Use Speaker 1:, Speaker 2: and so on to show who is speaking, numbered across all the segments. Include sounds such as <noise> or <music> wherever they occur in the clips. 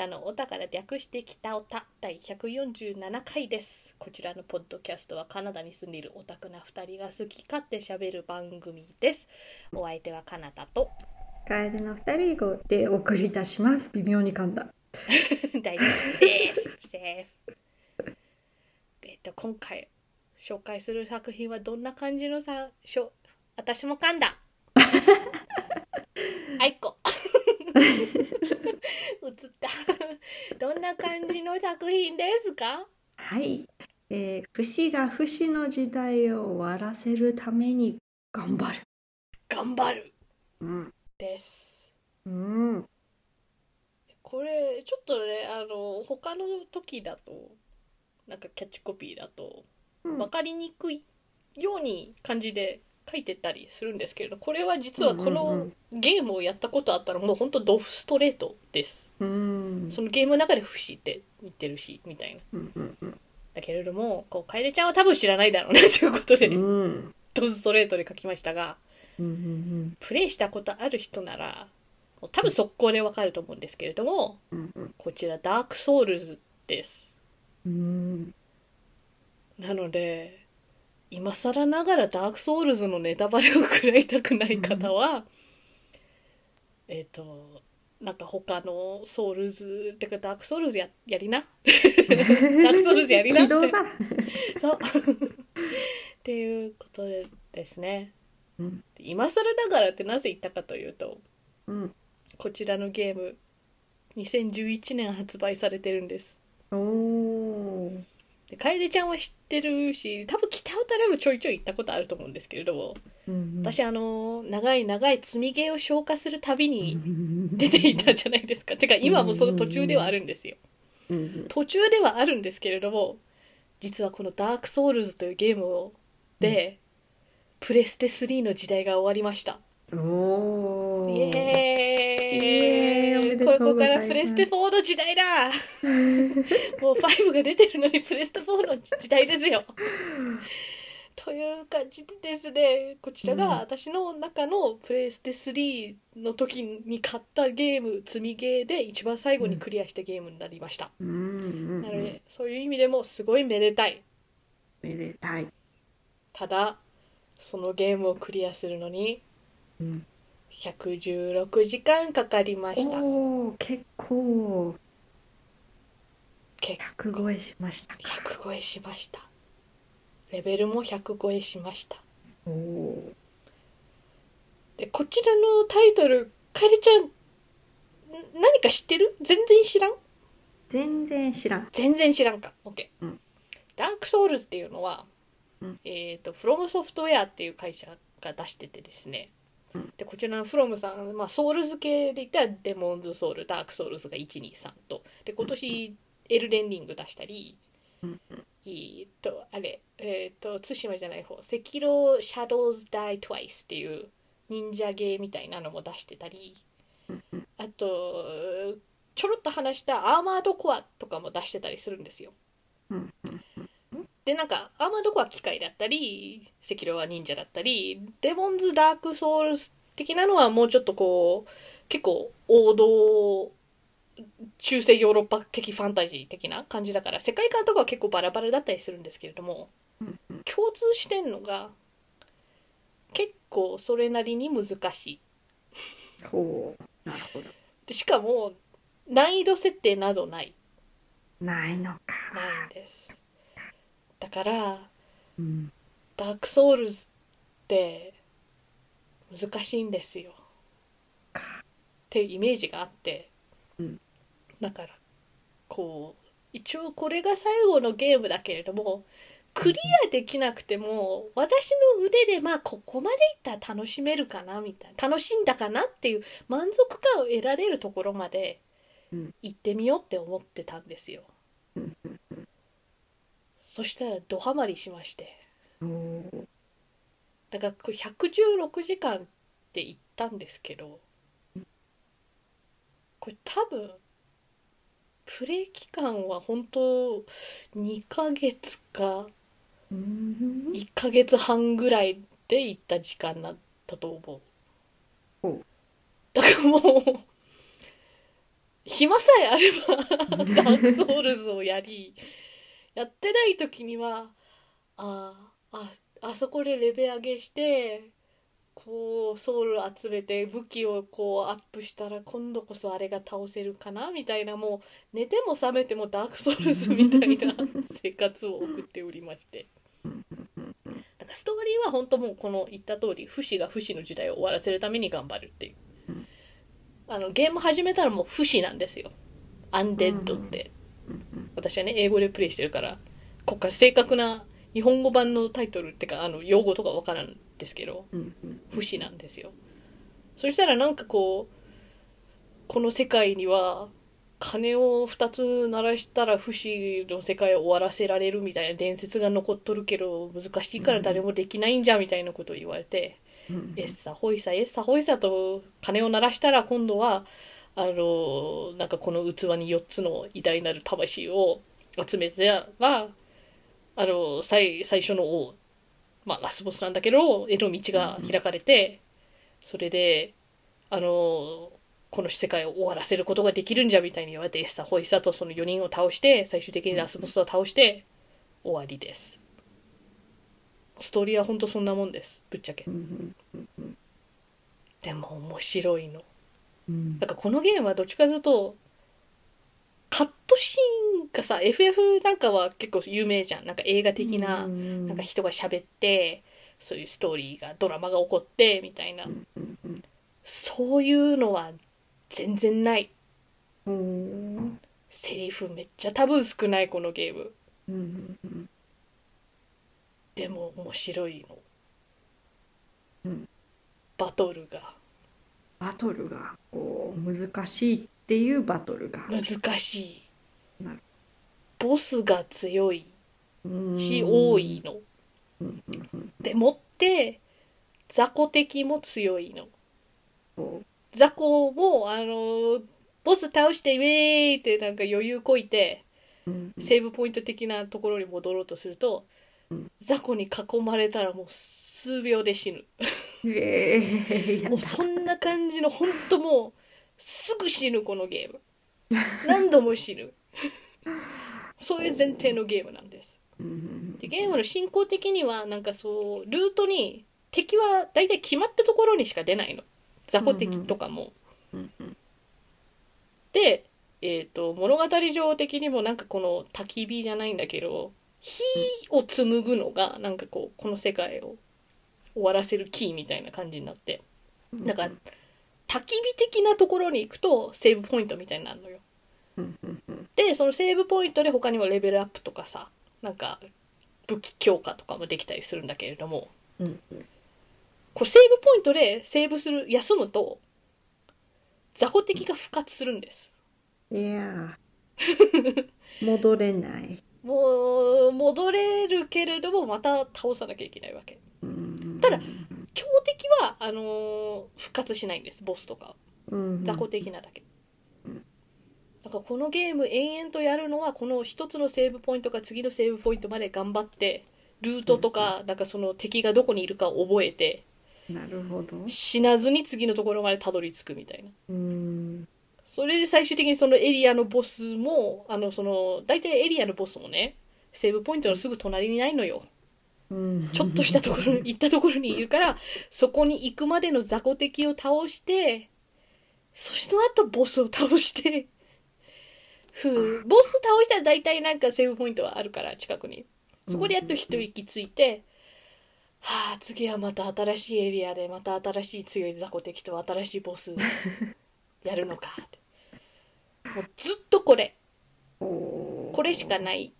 Speaker 1: 北のおたから略して北おた第147回です。こちらのポッドキャストはカナダに住んでいるオタクな2人が好き勝手しゃべる番組です。お相手はカナダと。
Speaker 2: 楓の二人でお送りいたします。微妙に噛んだ。<laughs>
Speaker 1: 大丈夫セーフ。セーフ。えっと今回紹介する作品はどんな感じのさしょ私も噛んだ。<laughs> あいこ映った <laughs> どんな感じの作品ですか？
Speaker 2: はい。えー、不死が不死の時代を終わらせるために頑張る。
Speaker 1: 頑張る
Speaker 2: うん。
Speaker 1: です
Speaker 2: うん。
Speaker 1: これちょっとねあの他の時だとなんかキャッチコピーだと
Speaker 2: うん
Speaker 1: 分かりにくいように感じで書いてたりするんですけれどこれは実はこの
Speaker 2: ん
Speaker 1: ゲームをやったことあったらもうほんとドストレートです
Speaker 2: うん。
Speaker 1: そのゲームの中で不死って言ってるしみたいな
Speaker 2: うん。うん。うん。
Speaker 1: だけれどもこう楓ちゃんは多分知らないだろうなということで
Speaker 2: うん。
Speaker 1: ドストレートで書きましたが
Speaker 2: うん。
Speaker 1: プレイしたことある人ならもう多分速攻でわかると思うんですけれども。こちらダークソウルズです
Speaker 2: うん。
Speaker 1: なので今更ながらダークソウルズのネタバレを食らいたくない方は、えっ、となんか他のソウルズってかダークソウルズややりな <laughs> ダークソウルズやりなって。そう <laughs> っていうことですね
Speaker 2: うん。
Speaker 1: 今更ながらってなぜ言ったかというと
Speaker 2: うん。
Speaker 1: こちらのゲーム2011年発売されてるんです
Speaker 2: おお。
Speaker 1: で楓ちゃんは知ってるし多分でもちょいちょい行ったことあると思うんですけれども、
Speaker 2: うん。
Speaker 1: 私あの長い長い積みゲーを消化するたびに出
Speaker 2: 出
Speaker 1: ていたじゃないですか。てか今もその途中ではあるんですよ。
Speaker 2: うん。
Speaker 1: 途中ではあるんですけれども実はこの「ダークソウルズ」というゲームをで、プレステ3の時代が終わりました。
Speaker 2: おお。
Speaker 1: イエーイ。こここからプレステ4の時代だ。<laughs> もう5が出てるのにプレステ4の時代ですよという感じでですねこちらが
Speaker 2: うん
Speaker 1: 私の中のプレステ3の時に買ったゲーム積みゲーで一番最後にクリアしたゲームになりました、
Speaker 2: うん。
Speaker 1: なのでそういう意味でもすごいめでたい
Speaker 2: めでたい。
Speaker 1: ただそのゲームをクリアするのに
Speaker 2: うん。
Speaker 1: 116時間かかりました
Speaker 2: おお、結構
Speaker 1: 結
Speaker 2: 100超えしましたか。
Speaker 1: 100超えしましたレベルも100超えしました。でこちらのタイトルかえりちゃんん何か知ってる？全然知らん？
Speaker 2: 全然知らん。
Speaker 1: 全然知らんか？OK、
Speaker 2: うん。
Speaker 1: ダークソウルズっていうのは、
Speaker 2: うん。
Speaker 1: えっ、とフロムソフトウェアっていう会社が出しててですね、
Speaker 2: うん。
Speaker 1: でこちらのフロムさん、まあ、ソウルズ系で言ったらデモンズソウルダークソウルズが123と。で今年エルデンリング出したり、
Speaker 2: うん
Speaker 1: えっとあれえーっと対馬じゃない方隻狼シャドウズ・ダイ・トワイスっていう忍者ゲーみたいなのも出してたりあとちょろっと話したアーマードコアとかも出してたりするんですよ。でなんかアーマードコア機械だったり隻狼は忍者だったりデモンズ・ダーク・ソウルズ的なのはもうちょっとこう結構王道中世ヨーロッパ的ファンタジー的な感じだから世界観とかは結構バラバラだったりするんですけれども共通してんのが結構それなりに難しい
Speaker 2: ほう。なるほど。
Speaker 1: でしかも難易度設定などない
Speaker 2: ないのか。
Speaker 1: ないんですだから
Speaker 2: うん。
Speaker 1: ダークソウルズって難しいんですよっていうイメージがあって、
Speaker 2: うん
Speaker 1: だからこう一応これが最後のゲームだけれどもクリアできなくても私の腕でまあここまでいったら楽しめるかなみたいな楽しんだかなっていう満足感を得られるところまで
Speaker 2: うん。
Speaker 1: 行ってみようって思ってたんですよ。
Speaker 2: うん
Speaker 1: そしたらドハマりしまして。だからこれ116時間って言ったんですけどこれ多分プレイ期間は本当2ヶ月か
Speaker 2: うん。
Speaker 1: 1ヶ月半ぐらいで行った時間だったと思う
Speaker 2: ほう
Speaker 1: だからもう暇さえあればダークソウルズをやりやってない時にはあああそこでレベル上げしてこうソウル集めて武器をこうアップしたら今度こそあれが倒せるかなみたいなもう寝ても覚めてもダークソウルズみたいな生活を送っておりまして。なんかストーリーは本当もうこの言った通り不死が不死の時代を終わらせるために頑張るっていう。あのゲーム始めたらもう不死なんですよ。アンデッドって。私はね英語でプレイしてるからこっから正確な日本語版のタイトルってかあの用語とかわからんですけど
Speaker 2: うんうん
Speaker 1: 不死なんですよ。そしたらなんかこうこの世界には鐘を2つ鳴らしたら不死の世界を終わらせられるみたいな伝説が残っとるけど難しいから誰もできないんじゃみたいなことを言われて、
Speaker 2: うん
Speaker 1: エッサホイサエッサホイサと鐘を鳴らしたら今度はあのなんかこの器に4つの偉大なる魂を集めてらあの最最初の王まあラスボスなんだけど絵の道が開かれてそれであのこの世界を終わらせることができるんじゃみたいに言われてエッサホイサとその4人を倒して最終的にラスボスを倒して終わりです。ストーリーは本当そんなもんです。ぶっちゃけ。
Speaker 2: うん。
Speaker 1: でも面白いの。
Speaker 2: うん。
Speaker 1: なんかこのゲームはどっちかというとカットシーンがさ FF なんかは結構有名じゃん。なんか映画的な
Speaker 2: うん。
Speaker 1: なんか人が喋ってそういうストーリーがドラマが起こってみたいな。そういうのは全然ない。
Speaker 2: うん。
Speaker 1: セリフめっちゃ多分少ないこのゲーム。でも面白いの、
Speaker 2: うん。
Speaker 1: バトルが。
Speaker 2: バトルがこう難しいっていうバトルが
Speaker 1: 難しい。
Speaker 2: なる。
Speaker 1: ボスが強いし
Speaker 2: うん。
Speaker 1: 多いの。
Speaker 2: うんうんうん。
Speaker 1: でもって雑魚敵も強いの。
Speaker 2: こ
Speaker 1: 雑魚もあのボス倒してウェーイってなんか余裕こいて
Speaker 2: ううん。
Speaker 1: セーブポイント的なところに戻ろうとすると、
Speaker 2: うん。
Speaker 1: 雑魚に囲まれたらもう数秒で死ぬ。<laughs>
Speaker 2: ええや。
Speaker 1: もうそんな感じの本当もうすぐ死ぬこのゲーム。何度も死ぬ。そういう前提のゲームなんです。でゲームの進行的にはなんかそうルートに敵は大体決まったところにしか出ないの。雑魚敵とかも、で、えー、と物語上的にもなんかこの焚き火じゃないんだけど火を紡ぐのがなんかこうこの世界を終わらせるキーみたいな感じになって。
Speaker 2: うん
Speaker 1: なんか焚き火的なところに行くとセーブポイントみたいになるのよ。でそのセーブポイントで他にもレベルアップとかさなんか武器強化とかもできたりするんだけれども。
Speaker 2: うん
Speaker 1: これセーブポイントでセーブする休むと雑魚敵が復活するんです。
Speaker 2: いやー。<laughs> 戻れない。
Speaker 1: もう戻れるけれどもまた倒さなきゃいけないわけ。
Speaker 2: うん。
Speaker 1: ただ強敵はあのー復活しないんですボスとか。
Speaker 2: うん
Speaker 1: 雑魚的なだけ。
Speaker 2: うん
Speaker 1: だからこのゲーム延々とやるのはこの一つのセーブポイントか次のセーブポイントまで頑張ってルートとかなんかその敵がどこにいるかを覚えて
Speaker 2: なるほど。
Speaker 1: 死なずに次のところまでたどり着くみたいな。
Speaker 2: うん。
Speaker 1: それで最終的にそのエリアのボスもあのその大体エリアのボスもねセーブポイントのすぐ隣にないのよ。
Speaker 2: うん
Speaker 1: ちょっとしたところに <laughs> 行ったところにいるからそこに行くまでの雑魚敵を倒してそしてその後ボスを倒してふうボス倒したら大体なんかセーブポイントはあるから近くに。そこでやっと一息ついてはあ次はまた新しいエリアでまた新しい強い雑魚敵と新しいボス <laughs> やるのか。ってもうずっとこれ。
Speaker 2: こ
Speaker 1: これしかない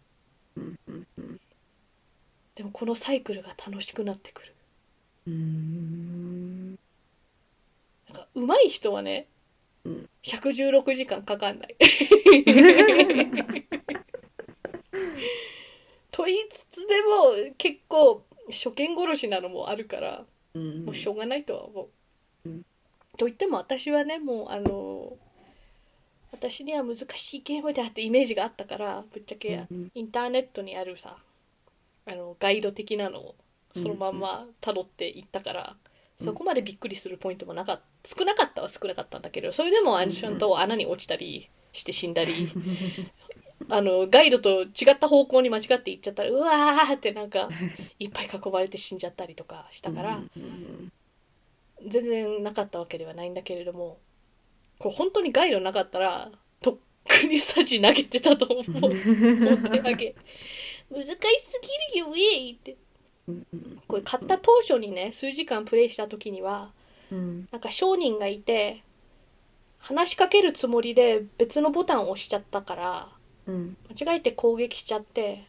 Speaker 1: でもこのサイクルが楽しくなってくる。
Speaker 2: うん。
Speaker 1: なんか上手い人はね、
Speaker 2: うん
Speaker 1: 116時間かかんない。と言いつつでも結構初見殺しなのもあるから
Speaker 2: うん。
Speaker 1: もうしょうがないとは思う。
Speaker 2: うん。
Speaker 1: と言っても私はねもうあの私には難しいゲームであってイメージがあったからぶっちゃけ
Speaker 2: うん。
Speaker 1: インターネットにあるさあのガイド的なのをそのまんま辿っていったから、
Speaker 2: うん。
Speaker 1: そこまでびっくりするポイントもなかった少なかったは少なかったんだけどそれでもあのちゃんと穴に落ちたりして死んだり <laughs> あのガイドと違った方向に間違って行っちゃったらうわーってなんかいっぱい囲まれて死んじゃったりとかしたから、
Speaker 2: うん。
Speaker 1: 全然なかったわけではないんだけれどもこう本当にガイドなかったらとっくにサジ投げてたと思う。<laughs> お手上げ難しすぎるよウェイって。これ買った当初にね数時間プレイした時には
Speaker 2: うん。
Speaker 1: なんか商人がいて話しかけるつもりで別のボタンを押しちゃったから
Speaker 2: うん。
Speaker 1: 間違えて攻撃しちゃって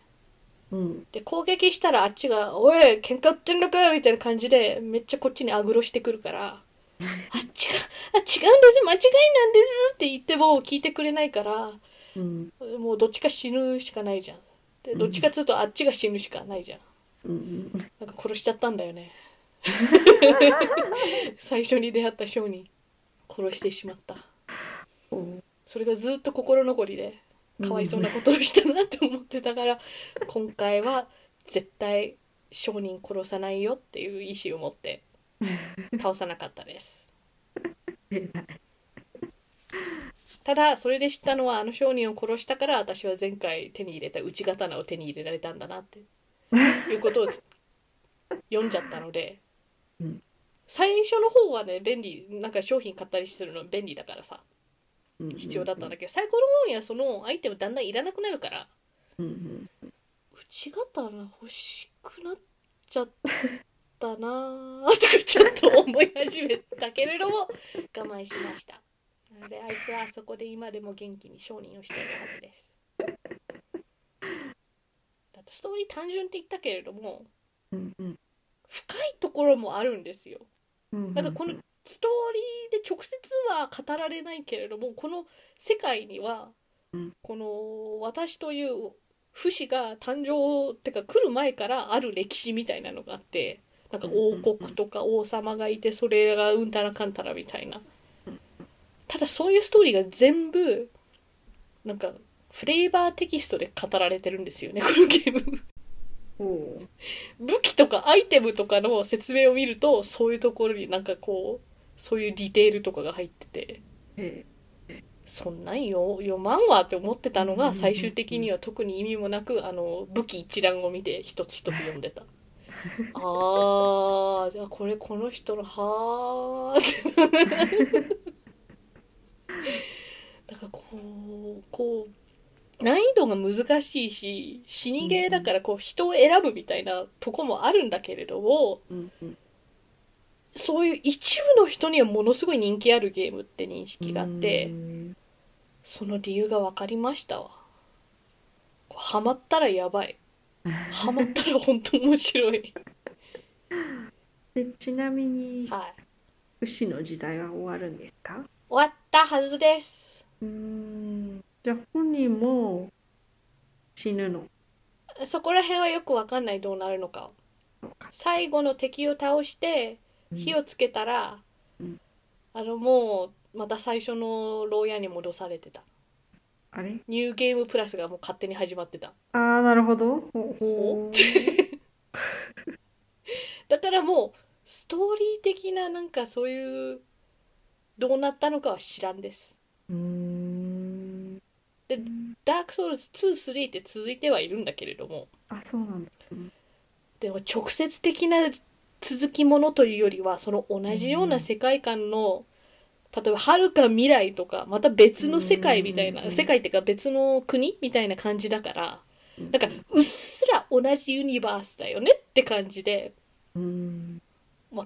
Speaker 2: うん。
Speaker 1: で攻撃したらあっちが「おい喧嘩売ってんのか!」みたいな感じでめっちゃこっちにアグロしてくるから「<laughs> あっちがあ違うんです間違いなんです」って言っても聞いてくれないから
Speaker 2: うん。
Speaker 1: もうどっちか死ぬしかないじゃんでどっちかっつうとあっちが死ぬしかないじゃん。
Speaker 2: うん。
Speaker 1: なんか殺しちゃったんだよね。<laughs> 最初に出会った商人殺してしまった。
Speaker 2: お
Speaker 1: それがずっと心残りでかわいそうなことをしたなって思ってたから今回は絶対商人殺さないよっていう意志を持って倒さなかったです <laughs> ただそれで知ったのはあの商人を殺したから私は前回手に入れた内刀を手に入れられたんだなって。いうことを読んじゃったので、
Speaker 2: うん
Speaker 1: 最初の方はね便利なんか商品買ったりするの便利だからさ必要だったんだけど最後の方にはそのアイテムだんだんいらなくなるから
Speaker 2: うんうん
Speaker 1: 内刀欲しくなっちゃったなーとかちょっと思い始めたけれども我慢しました。のであいつはあそこで今でも元気に商人をしているはずです。だってストーリー単純って言ったけれども
Speaker 2: うんうん。
Speaker 1: 深いところもあるんですよ。
Speaker 2: うん
Speaker 1: なんかこのストーリーで直接は語られないけれどもこの世界には、
Speaker 2: うん。
Speaker 1: この私という不死が誕生ってか来る前からある歴史みたいなのがあってなんか王国とか王様がいてそれがうんたらかんたらみたいなただそういうストーリーが全部なんかフレーバーテキストで語られてるんですよね <laughs> このゲーム。武器とかアイテムとかの説明を見るとそういうところになんかこうそういうディテールとかが入ってて。
Speaker 2: え
Speaker 1: そんなんよ読まんわって思ってたのが最終的には特に意味もなくあの武器一覧を見て一つ一つ読んでた。<laughs> あーじゃあこれこの人のはーってかこうこう難易度が難しいし死にゲーだからこう人を選ぶみたいなとこもあるんだけれども
Speaker 2: うんうん。
Speaker 1: そういう一部の人にはものすごい人気あるゲームって認識があって
Speaker 2: うん。
Speaker 1: その理由が分かりましたわ。ハマったらやばい。ハマったら本当面白い。<laughs>
Speaker 2: でちなみに
Speaker 1: はい。
Speaker 2: 不死の時代は終わるんですか？
Speaker 1: 終わったはずです
Speaker 2: うーん。じゃあ本人も死ぬの？
Speaker 1: そこら辺はよく分かんないどうなるのか。最後の敵を倒して火をつけたら、
Speaker 2: うん。
Speaker 1: あのもうまた最初の牢屋に戻されてた。
Speaker 2: あれ？
Speaker 1: ニューゲームプラスがもう勝手に始まってた。
Speaker 2: ああなるほど。ほほ <laughs>
Speaker 1: だからもうストーリー的ななんかそういうどうなったのかは知らんです
Speaker 2: うーん。
Speaker 1: でダークソウルズ23って続いてはいるんだけれども。
Speaker 2: あそうなんですね。
Speaker 1: でも直接的な続きものというよりはその同じような世界観の、例えば遥か未来とかまた別の世界みたいな、
Speaker 2: うん
Speaker 1: 世界っていうか別の国みたいな感じだから
Speaker 2: うん
Speaker 1: なんかうっすら同じユニバースだよねって感じで分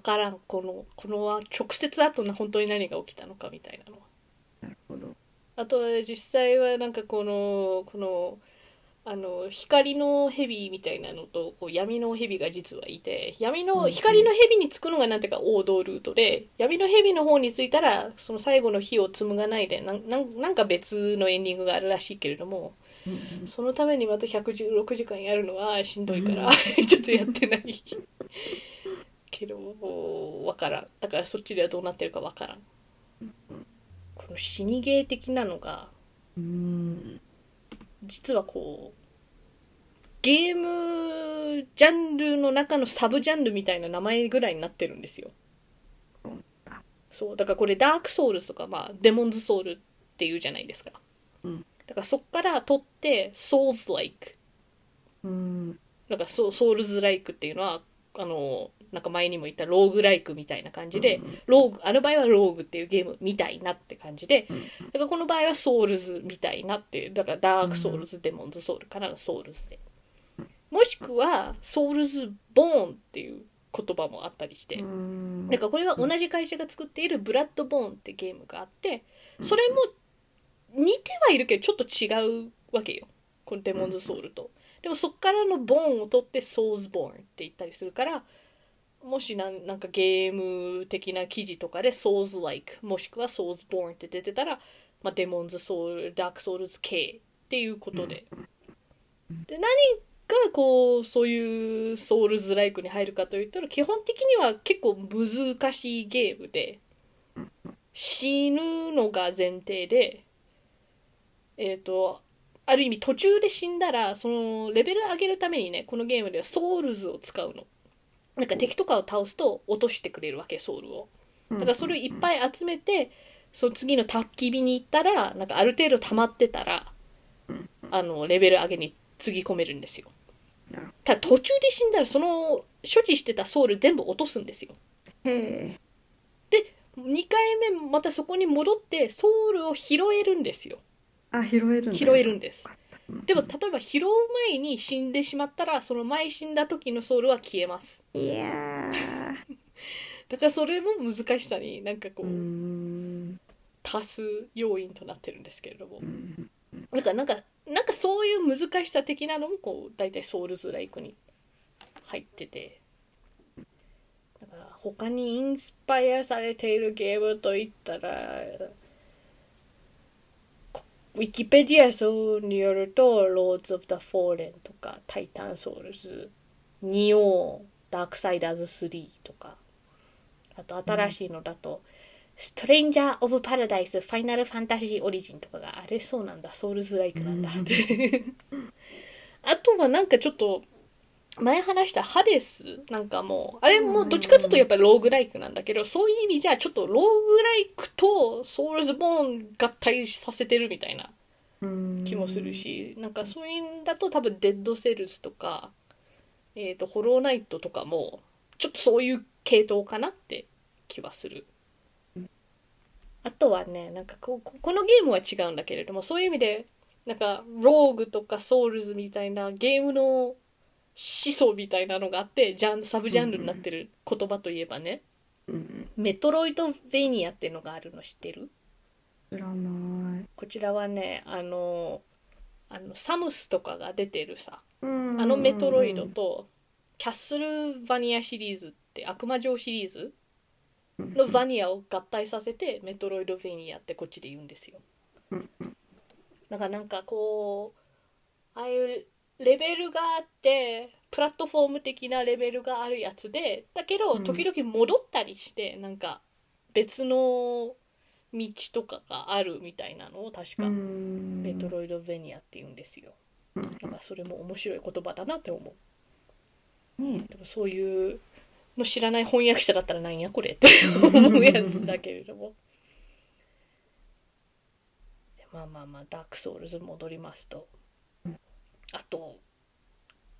Speaker 1: からんこのこの直接後の本当に何が起きたのかみたいなのは。あとは実際はなんかこのこのあの光の蛇みたいなのとこう闇の蛇が実はいて闇の光の蛇につくのがなんていうか王道ルートで闇の蛇の方についたらその最後の火を紡がないでなんか別のエンディングがあるらしいけれども
Speaker 2: うん
Speaker 1: そのためにまた116時間やるのはしんどいから
Speaker 2: うん。<laughs>
Speaker 1: ちょっとやってない。けどわからん。だからそっちではどうなってるかわからんこの死にゲー的なのが
Speaker 2: うーん。
Speaker 1: 実はこうゲームジャンルの中のサブジャンルみたいな名前ぐらいになってるんですよ。そうだからこれダークソウルとかまあデモンズソウルっていうじゃないですか。だからそっから取って Souls-like
Speaker 2: うん。
Speaker 1: なんかソソウルズライクっていうのはあのなんか前にも言ったローグライクみたいな感じで、ローグあの場合はローグっていうゲームみたいなって感じで、だからこの場合はソウルズみたいなっていうだからダークソウルズ、デモンズソウルからのソウルズで。もしくはソウルズボーンっていう言葉もあったりして、
Speaker 2: うん。
Speaker 1: だからこれは同じ会社が作っているブラッドボーンってゲームがあってそれも似てはいるけどちょっと違うわけよ。このデモンズソウルと。でもそっからのボーンを取ってソウルズボーンって言ったりするからもしなんなんかゲーム的な記事とかでソーズ like もしくはソーズボーンって出てたら、まあ、デモンズソウルダークソウルズ系っていうことで。で何がこうそういうソウルズライクに入るかといったら基本的には結構難しいゲームで死ぬのが前提でえっ、とある意味途中で死んだらそのレベル上げるためにねこのゲームではソウルズを使うのなんか敵とかを倒すと落としてくれるわけソウルを。だからそれをいっぱい集めてその次の焚き火に行ったらなんかある程度溜まってたらあのレベル上げにつぎ込めるんですよ。ただ途中で死んだらその所持してたソウル全部落とすんですよ。
Speaker 2: へえ。
Speaker 1: 2回目またそこに戻ってソウルを拾えるんですよ。
Speaker 2: あ拾えるんだ。
Speaker 1: 拾えるんですでも例えば拾う前に死んでしまったらその前死んだ時のソウルは消えます。
Speaker 2: いや
Speaker 1: だからそれも難しさになんかこ
Speaker 2: ーう
Speaker 1: う、
Speaker 2: ん。
Speaker 1: 足す要因となってるんですけれども。
Speaker 2: うん。
Speaker 1: だからなんかなんかそういう難しさ的なのもこう大体ソウルズライクに入ってて。だから他にインスパイアされているゲームといったらこウィキペディア書によると「ローズ・オブ・ザ・フォーレン」とか「タイタン・ソウルズ」「ニオン」「ダークサイダーズ3」とかあと新しいのだと「ストレンジャー・オブ・パラダイス・ファイナル・ファンタジー・オリジン」とかがあれそうなんだ。ソウルズ・ライクなんだって。<laughs> あとはなんかちょっと前話したハデスなんかもうあれもどっちかというとやっぱりローグライクなんだけどそういう意味じゃちょっとローグライクとソウルズボーン合体させてるみたいな
Speaker 2: うん
Speaker 1: 気もするしなんかそういうんだと多分デッドセルズとか、えー、とホローナイトとかもちょっとそういう系統かなって気はする。あとはねなんかこここのゲームは違うんだけれどもそういう意味でなんかローグとかソウルズみたいなゲームの思想みたいなのがあってジャンサブジャンルになってる言葉といえばね、
Speaker 2: うん
Speaker 1: メトロイドベニアっていうのがあるの知ってる？
Speaker 2: 知らない。
Speaker 1: こちらはねあのあのサムスとかが出てるさ。
Speaker 2: あ
Speaker 1: あのメトロイドとキャッスルバニアシリーズって悪魔城シリーズのバニアを合体させてメトロイドベニアってこっちで言うんですよ。
Speaker 2: うん。
Speaker 1: だからなんかこうああいうレベルがあってプラットフォーム的なレベルがあるやつでだけど
Speaker 2: うん。
Speaker 1: 時々戻ったりしてなんか別の道とかがあるみたいなのを確かメ
Speaker 2: メ
Speaker 1: トロイドベニアって言うんですよ。
Speaker 2: うん。
Speaker 1: だからそれも面白い言葉だなって思う。
Speaker 2: ね
Speaker 1: でもそういうの知らない翻訳者だったらなんやこれって <laughs> 思うやつだけれども。でまあまあまあダークソウルズ戻りますとあと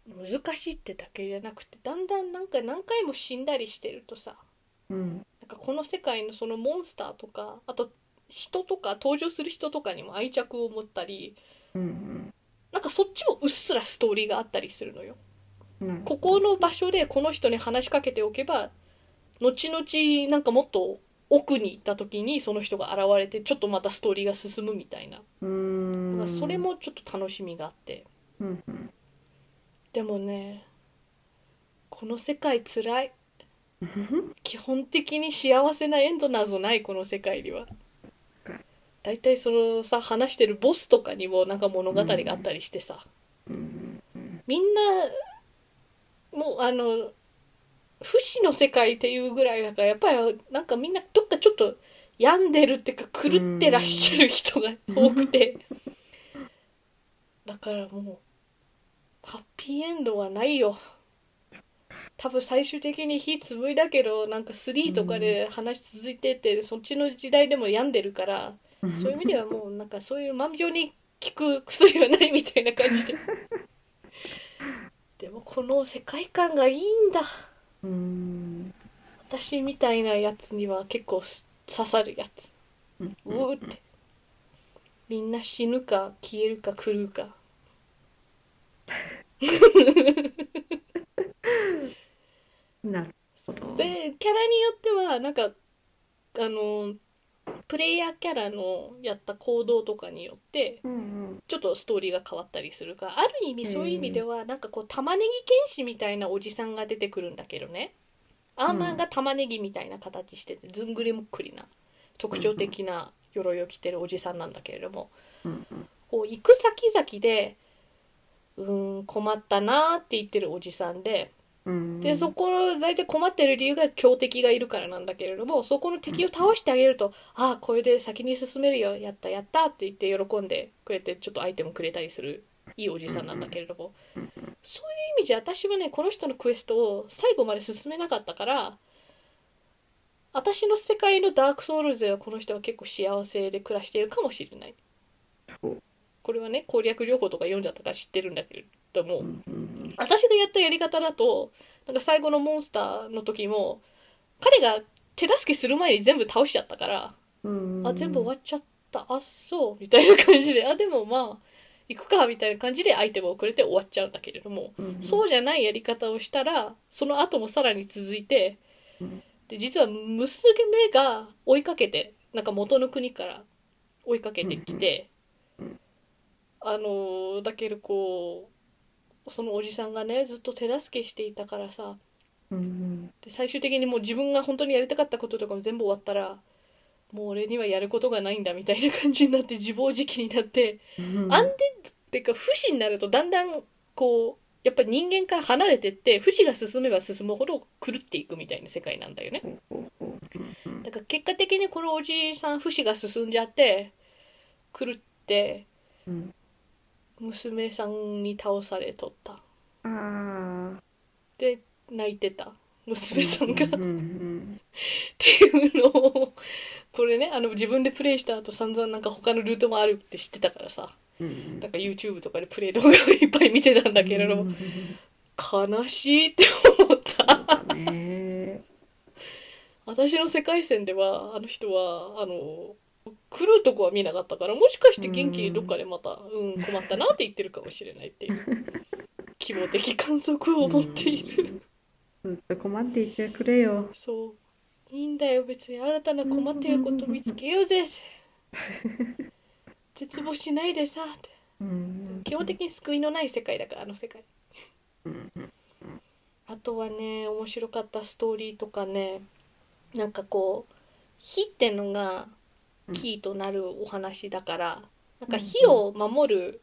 Speaker 1: 難しいってだけじゃなくてだんだんなんか何回も死んだりしてるとさ
Speaker 2: うん。
Speaker 1: なんかこの世界のそのモンスターとかあと人とか登場する人とかにも愛着を持ったり
Speaker 2: うん
Speaker 1: なんかそっちもうっすらストーリーがあったりするのよ。
Speaker 2: うん。
Speaker 1: ここの場所でこの人に話しかけておけば後々なんかもっと奥に行った時にその人が現れてちょっとまたストーリーが進むみたいな、
Speaker 2: うん。
Speaker 1: だからそれもちょっと楽しみがあって
Speaker 2: うんうん。
Speaker 1: でもねこの世界つらい基本的に幸せなエンドなぞないこの世界には。大体そのさ話してるボスとかにもなんか物語があったりしてさ、
Speaker 2: うん
Speaker 1: みんなもうあの不死の世界っていうぐらいだからやっぱりなんかみんなどっかちょっと病んでるっていうか狂ってらっしゃる人が多くて。だからもうハッピーエンドはないよ。多分最終的に火つぶいだけどなんか3とかで話続いててそっちの時代でも病んでるからそういう意味ではもうなんかそういう満病に効く薬はないみたいな感じで。<laughs> でもこの世界観がいいんだ。
Speaker 2: うん。
Speaker 1: 私みたいなやつには結構す刺さるやつ。
Speaker 2: うん。
Speaker 1: うーって。みんな死ぬか消えるか狂うか <laughs>
Speaker 2: なるほど。
Speaker 1: でキャラによってはなんかあのプレイヤーキャラのやった行動とかによって
Speaker 2: うんうん。
Speaker 1: ちょっとストーリーが変わったりするからある意味そういう意味ではなんかこう玉ねぎ剣士みたいなおじさんが出てくるんだけどね。アーマーが玉ねぎみたいな形しててずんぐりむっくりな特徴的な鎧を着てるおじさんなんだけれども
Speaker 2: うんうん。
Speaker 1: こう行く先々でうーん困ったなーって言ってるおじさんで
Speaker 2: うん。
Speaker 1: でそこの大体困ってる理由が強敵がいるからなんだけれどもそこの敵を倒してあげると「ああこれで先に進めるよやったやった」って言って喜んでくれてちょっとアイテムくれたりするいいおじさんなんだけれども。そういう意味じゃ私はねこの人のクエストを最後まで進めなかったから私の世界のダークソウルズではこの人は結構幸せで暮らしているかもしれないこれはね攻略情報とか読んじゃったから知ってるんだけれども、私がやったやり方だとなんか最後のモンスターの時も彼が手助けする前に全部倒しちゃったから、
Speaker 2: うん
Speaker 1: あ全部終わっちゃった。あそう。みたいな感じで。あでもまあ行くかみたいな感じでアイテムをくれて終わっちゃうんだけれども、
Speaker 2: うん。
Speaker 1: そうじゃないやり方をしたらその後もさらに続いて
Speaker 2: うん。
Speaker 1: で実は娘が追いかけてなんか元の国から追いかけてきて、あのだけどこうそのおじさんがねずっと手助けしていたからさ
Speaker 2: うん
Speaker 1: で最終的にもう自分が本当にやりたかったこととかも全部終わったらもう俺にはやることがないんだみたいな感じになって自暴自棄になって、
Speaker 2: うん
Speaker 1: アンデッドっていうか不死になるとだんだんこうやっぱり人間から離れてって不死が進めば進むほど狂っていくみたいな世界なんだよね。だから結果的にこのおじさん不死が進んじゃって狂って
Speaker 2: うん
Speaker 1: 娘さんに倒されとった。
Speaker 2: あ
Speaker 1: で泣いてた。娘さんが、っていうのをこれねあの自分でプレイした後散々なんか他のルートもあるって知ってたからさ。
Speaker 2: うん
Speaker 1: なんか YouTube とかでプレイ動画をいっぱい見てたんだけれど悲しいって思った。
Speaker 2: ね。<laughs>
Speaker 1: 私の世界線ではあの人はあの来るとこは見なかったからもしかして元気にどっかでまた、うん、困ったなって言ってるかもしれないっていう。<laughs> 希望的観測を持っている、
Speaker 2: ずっと困っていてくれよ。
Speaker 1: そう。いいんだよ別に新たな困ってること見つけようぜ。<laughs> 絶望しないでさ。って
Speaker 2: うん。
Speaker 1: 基本的に救いのない世界だからあの世界。
Speaker 2: うん。
Speaker 1: あとはね面白かったストーリーとかねなんかこう火ってのがキーとなるお話だから、なんか火を守る、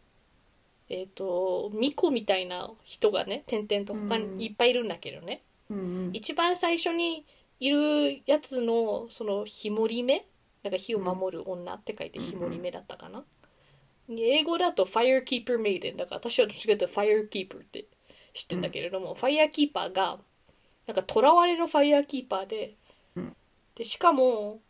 Speaker 1: えっ、と巫女みたいな人がね点々と他
Speaker 2: うん
Speaker 1: にいっぱいいるんだけどね、
Speaker 2: うん
Speaker 1: 一番最初にいるやつのその火守り目だから火を守る女って書いて火守り目だったかな、英語だと Firekeeper Maiden だから私はどっちかというと Firekeeper って知ってんだけれども、ファイヤーキーパーがなんか囚われのファイヤーキーパーで、
Speaker 2: うん。
Speaker 1: でしかも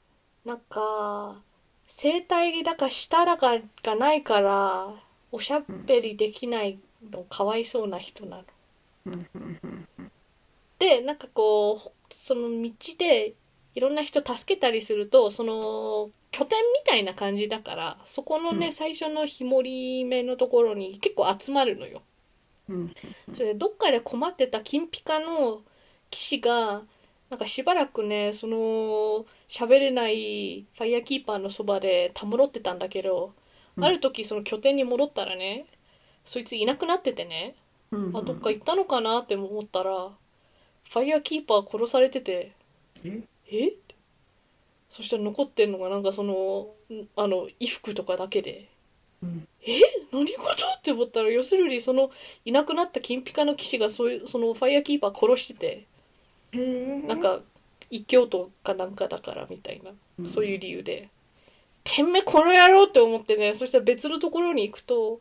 Speaker 1: なんか声帯だか舌だかがないからおしゃべりできないのかわいそうな人なの。でなんかこうほその道でいろんな人助けたりするとその拠点みたいな感じだからそこのね、
Speaker 2: うん
Speaker 1: 最初の日盛り目のところに結構集まるのよ。
Speaker 2: うん
Speaker 1: それでどっかで困ってた金ピカの騎士がなんかしばらくねその喋れないファイヤーキーパーのそばでたむろってたんだけど、
Speaker 2: うん。
Speaker 1: ある時その拠点に戻ったらねそいついなくなっててね、
Speaker 2: うん
Speaker 1: あどっか行ったのかなって思ったらファイヤーキーパー殺されてて
Speaker 2: え？
Speaker 1: え？そしたら残ってんのがなんかそのんあの衣服とかだけで。
Speaker 2: うん。
Speaker 1: え？何事？って思ったら要するにそのいなくなった金ピカの騎士がそういうそのファイヤーキーパー殺しててなんか異教徒かなんかだからみたいなそういう理由で「てめえこの野郎!」って思ってねそしたら別のところに行くと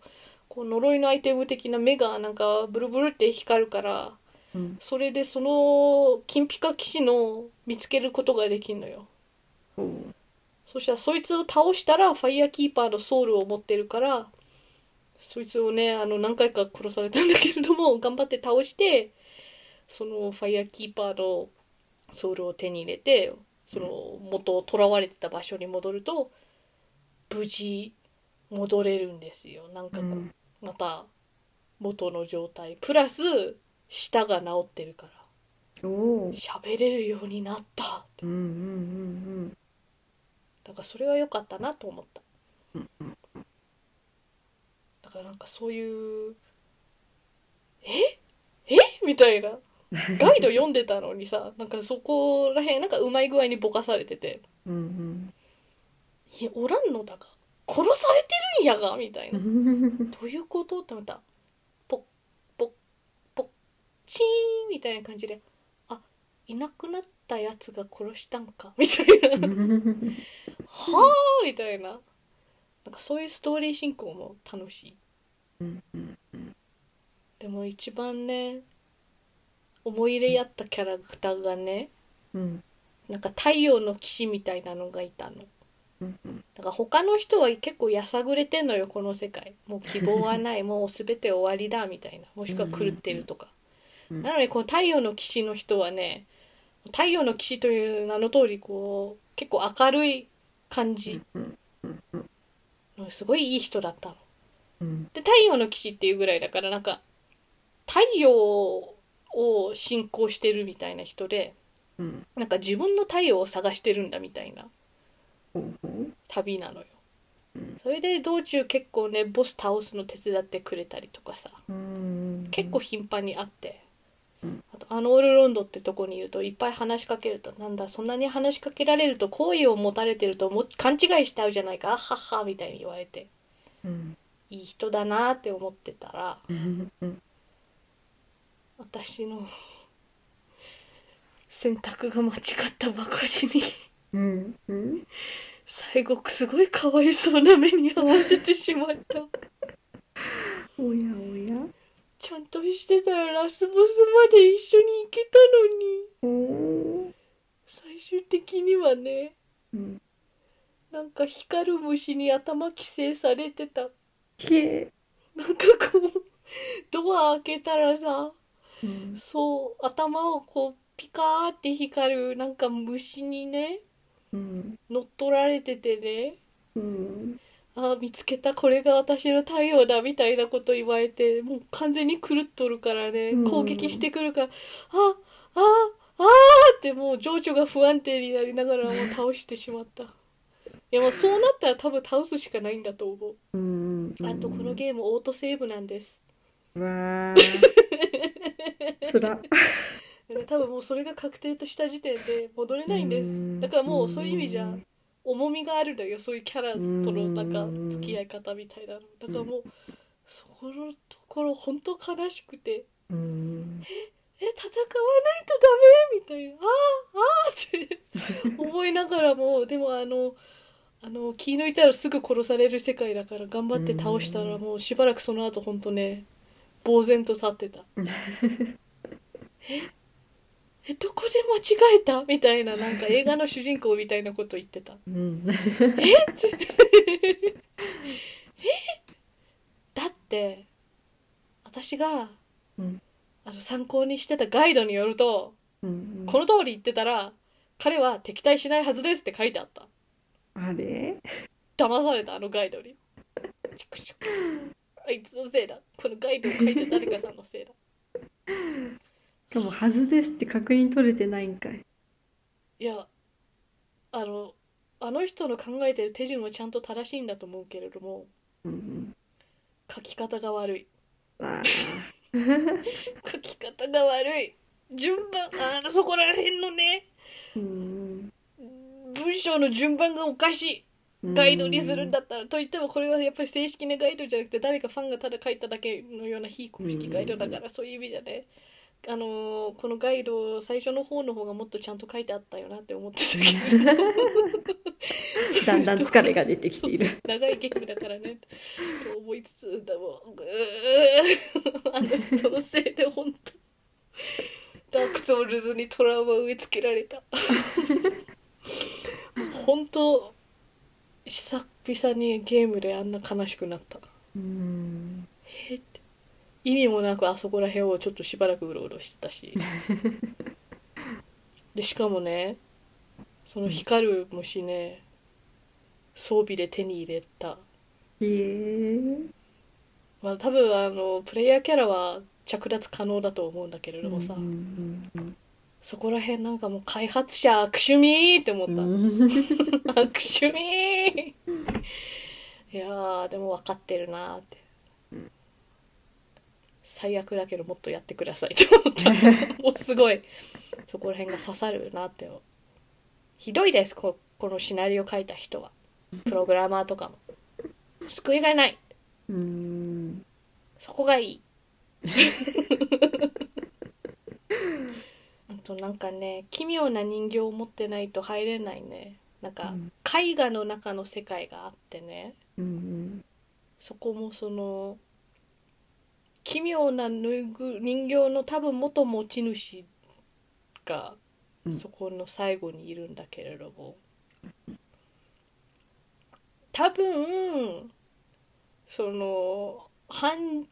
Speaker 1: こう呪いのアイテム的な目がなんかブルブルって光るから
Speaker 2: うん。
Speaker 1: それでその金ピカ騎士の見つけることができるのよ。
Speaker 2: ほう。
Speaker 1: そしたらそいつを倒したらファイヤーキーパーのソウルを持ってるからそいつをねあの何回か殺されたんだけれども頑張って倒してそのファイヤーキーパーのソウルを手に入れてその元囚われてた場所に戻ると無事戻れるんですよ。なんかこう、
Speaker 2: うん。
Speaker 1: また元の状態。プラス舌が治ってるから。喋れるようになったって。
Speaker 2: うんうんうん
Speaker 1: だからそれは良かったなと思った。
Speaker 2: うん。
Speaker 1: だからなんかそういうえ？え？みたいな <laughs> ガイド読んでたのにさなんかそこらへんなんかうまい具合にぼかされてて。
Speaker 2: うんうん「
Speaker 1: いやおらんのだが殺されてるんやが」みたいな。
Speaker 2: う <laughs> ん
Speaker 1: どういうこと？って思った。らポッポッポッチーンみたいな感じで。あいなくなったやつが殺したんか？みたいな。<laughs> はあみたいな。なんかそういうストーリー進行も楽しい。でも一番ね思い入れやったキャラクターがね
Speaker 2: うん。
Speaker 1: なんか太陽の騎士みたいなのがいたの。
Speaker 2: うんうん。
Speaker 1: だから他の人は結構やさぐれてんのよこの世界。もう希望はない。<laughs> もう全て終わりだみたいな。もしくは狂ってるとか。
Speaker 2: うん
Speaker 1: なのにこの太陽の騎士の人はね太陽の騎士という名の通りこう結構明るい感じ。
Speaker 2: うんうんうん
Speaker 1: のすごいいい人だったの。
Speaker 2: うん。
Speaker 1: で太陽の騎士っていうぐらいだからなんか太陽を信仰してるみたいな人で
Speaker 2: うん。
Speaker 1: なんか自分の太陽を探してるんだみたいな旅なのよ。
Speaker 2: うん。
Speaker 1: それで道中結構ねボス倒すの手伝ってくれたりとかさ
Speaker 2: うん。
Speaker 1: 結構頻繁にあって
Speaker 2: うん。
Speaker 1: あとアノールロンドってとこにいるといっぱい話しかけるとなんだそんなに話しかけられると好意を持たれてるとも勘違いしちゃうじゃないかあはっはみたいに言われて
Speaker 2: うん。
Speaker 1: いい人だなって思ってたら私の選択が間違ったばかりに。
Speaker 2: うん。うん。
Speaker 1: 最後すごいかわいそうな目に遭わせてしまった。
Speaker 2: おやおや。
Speaker 1: ちゃんとしてたらラスボスまで一緒に行けたのに。最終的にはね
Speaker 2: うん。
Speaker 1: なんか光る虫に頭寄生されてた。
Speaker 2: け
Speaker 1: なんかこうドア開けたらさ
Speaker 2: うん。
Speaker 1: そう頭をこうピカーって光るなんか虫にね
Speaker 2: うん。
Speaker 1: 乗っ取られててね
Speaker 2: うん。
Speaker 1: あー見つけたこれが私の太陽だみたいなこと言われてもう完全に狂っとるからね
Speaker 2: うん。
Speaker 1: 攻撃してくるから、ああああってもう情緒が不安定になりながらもう倒してしまった。<laughs> いやもうそうなったら多分倒すしかないんだと思う。
Speaker 2: うん。
Speaker 1: あとこのゲームオートセーブなんです
Speaker 2: わー。つら <laughs>
Speaker 1: 多分もうそれが確定とした時点で戻れないんで
Speaker 2: うん。
Speaker 1: すだからもうそういう意味じゃ重みがあるんだよ。そういうキャラとのなんか
Speaker 2: うん
Speaker 1: 付き合い方みたいなの。だからもうそこのところ本当悲しくて。
Speaker 2: うん。
Speaker 1: え戦わないとダメみたいな。あーあーって <laughs> 思いながらもでもあのあの気抜いたらすぐ殺される世界だから頑張って倒したらもうしばらくその後本当ね呆然と立ってた。<laughs> ええどこで間違えた？みたいななんか映画の主人公みたいなこと言ってた。
Speaker 2: うん。<laughs>
Speaker 1: だって私が
Speaker 2: うん。
Speaker 1: あの参考にしてたガイドによると
Speaker 2: うん
Speaker 1: この通り言ってたら彼は敵対しないはずですって書いてあった。
Speaker 2: あれ？
Speaker 1: 騙されたあのガイドに。チクシクあいつのせいだ。このガイドを書いた誰かさんのせいだ。
Speaker 2: しかも「はずです」って確認取れてないんかい。
Speaker 1: いやあのあの人の考えてる手順はちゃんと正しいんだと思うけれども
Speaker 2: うん
Speaker 1: 書き方が悪い。
Speaker 2: あ。<laughs>
Speaker 1: 書き方が悪い。順番あのそこら辺のね
Speaker 2: うん。
Speaker 1: 文章の順番がおかしいガイドにするんだったらといってもこれはやっぱり正式なガイドじゃなくて誰かファンがただ書いただけのような非公式ガイドだからそういう意味じゃね。あのーこのガイド最初の方の方がもっとちゃんと書いてあったよなって思ってたけど。<laughs>
Speaker 2: だんだん疲れが出てきている。
Speaker 1: そうそう。長いゲームだからね。と思いつつでもうー。あの人のせいで本当。ダークソウルズにトラウマ植え付けられた。<laughs> 本当久々にゲームであんな悲しくなった。
Speaker 2: うん。
Speaker 1: えって。意味もなくあそこら辺をちょっとしばらくうろうろしてたし。<laughs> でしかもねその光る虫ね装備で手に入れた。
Speaker 2: へえ。
Speaker 1: まあ多分あのプレイヤーキャラは着脱可能だと思うんだけれどもさ、
Speaker 2: うんうん
Speaker 1: そこら辺なんかもう開発者悪趣味って思った、悪趣味いやーでも分かってるなーって、最悪だけどもっとやってくださいって思った。<laughs> もうすごい。そこら辺が刺さるなって。ひどいですここのシナリオ書いた人は。プログラマーとかも。救いがない。
Speaker 2: うん。
Speaker 1: そこがいい。あ <laughs> となんかね奇妙な人形を持ってないと入れないね。なんか
Speaker 2: うん。
Speaker 1: 絵画の中の世界があってね。
Speaker 2: うん
Speaker 1: そこもその奇妙なぬいぐ人形の多分元持ち主が
Speaker 2: うん。
Speaker 1: そこの最後にいるんだけれども。多分その半